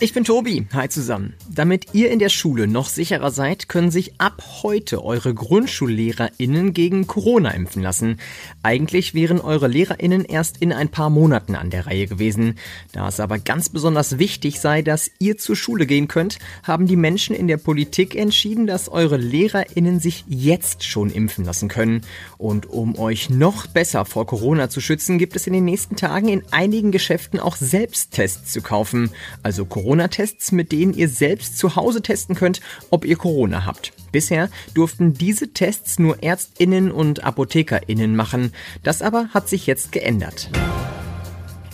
Ich bin Tobi. Hi zusammen. Damit ihr in der Schule noch sicherer seid, können sich ab heute eure GrundschullehrerInnen gegen Corona impfen lassen. Eigentlich wären eure LehrerInnen erst in ein paar Monaten an der Reihe gewesen. Da es aber ganz besonders wichtig sei, dass ihr zur Schule gehen könnt, haben die Menschen in der Politik entschieden, dass eure LehrerInnen sich jetzt schon impfen lassen können. Und um euch noch besser vor Corona zu schützen, gibt es in den nächsten Tagen in einigen Geschäften auch Selbsttests zu kaufen. Also Corona-Tests, mit denen ihr selbst zu Hause testen könnt, ob ihr Corona habt. Bisher durften diese Tests nur Ärztinnen und Apothekerinnen machen. Das aber hat sich jetzt geändert.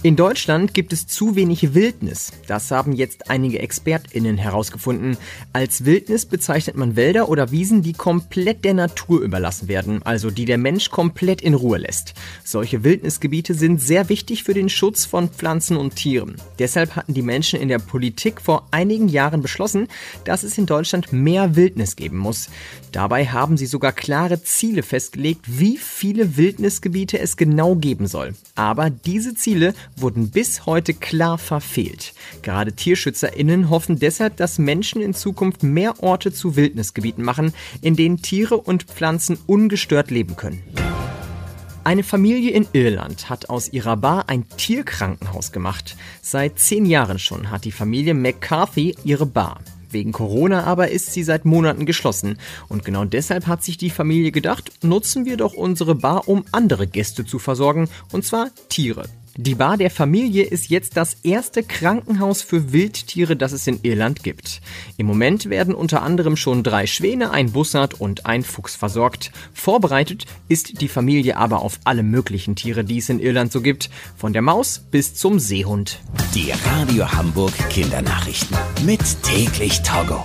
In Deutschland gibt es zu wenig Wildnis. Das haben jetzt einige ExpertInnen herausgefunden. Als Wildnis bezeichnet man Wälder oder Wiesen, die komplett der Natur überlassen werden, also die der Mensch komplett in Ruhe lässt. Solche Wildnisgebiete sind sehr wichtig für den Schutz von Pflanzen und Tieren. Deshalb hatten die Menschen in der Politik vor einigen Jahren beschlossen, dass es in Deutschland mehr Wildnis geben muss. Dabei haben sie sogar klare Ziele festgelegt, wie viele Wildnisgebiete es genau geben soll. Aber diese Ziele wurden bis heute klar verfehlt. Gerade TierschützerInnen hoffen deshalb, dass Menschen in Zukunft mehr Orte zu Wildnisgebieten machen, in denen Tiere und Pflanzen ungestört leben können. Eine Familie in Irland hat aus ihrer Bar ein Tierkrankenhaus gemacht. Seit zehn Jahren schon hat die Familie McCarthy ihre Bar. Wegen Corona aber ist sie seit Monaten geschlossen. Und genau deshalb hat sich die Familie gedacht, nutzen wir doch unsere Bar, um andere Gäste zu versorgen, und zwar Tiere. Die Bar der Familie ist jetzt das erste Krankenhaus für Wildtiere, das es in Irland gibt. Im Moment werden unter anderem schon drei Schwäne, ein Bussard und ein Fuchs versorgt. Vorbereitet ist die Familie aber auf alle möglichen Tiere, die es in Irland so gibt, von der Maus bis zum Seehund. Die Radio Hamburg Kindernachrichten. Mit täglich Togo.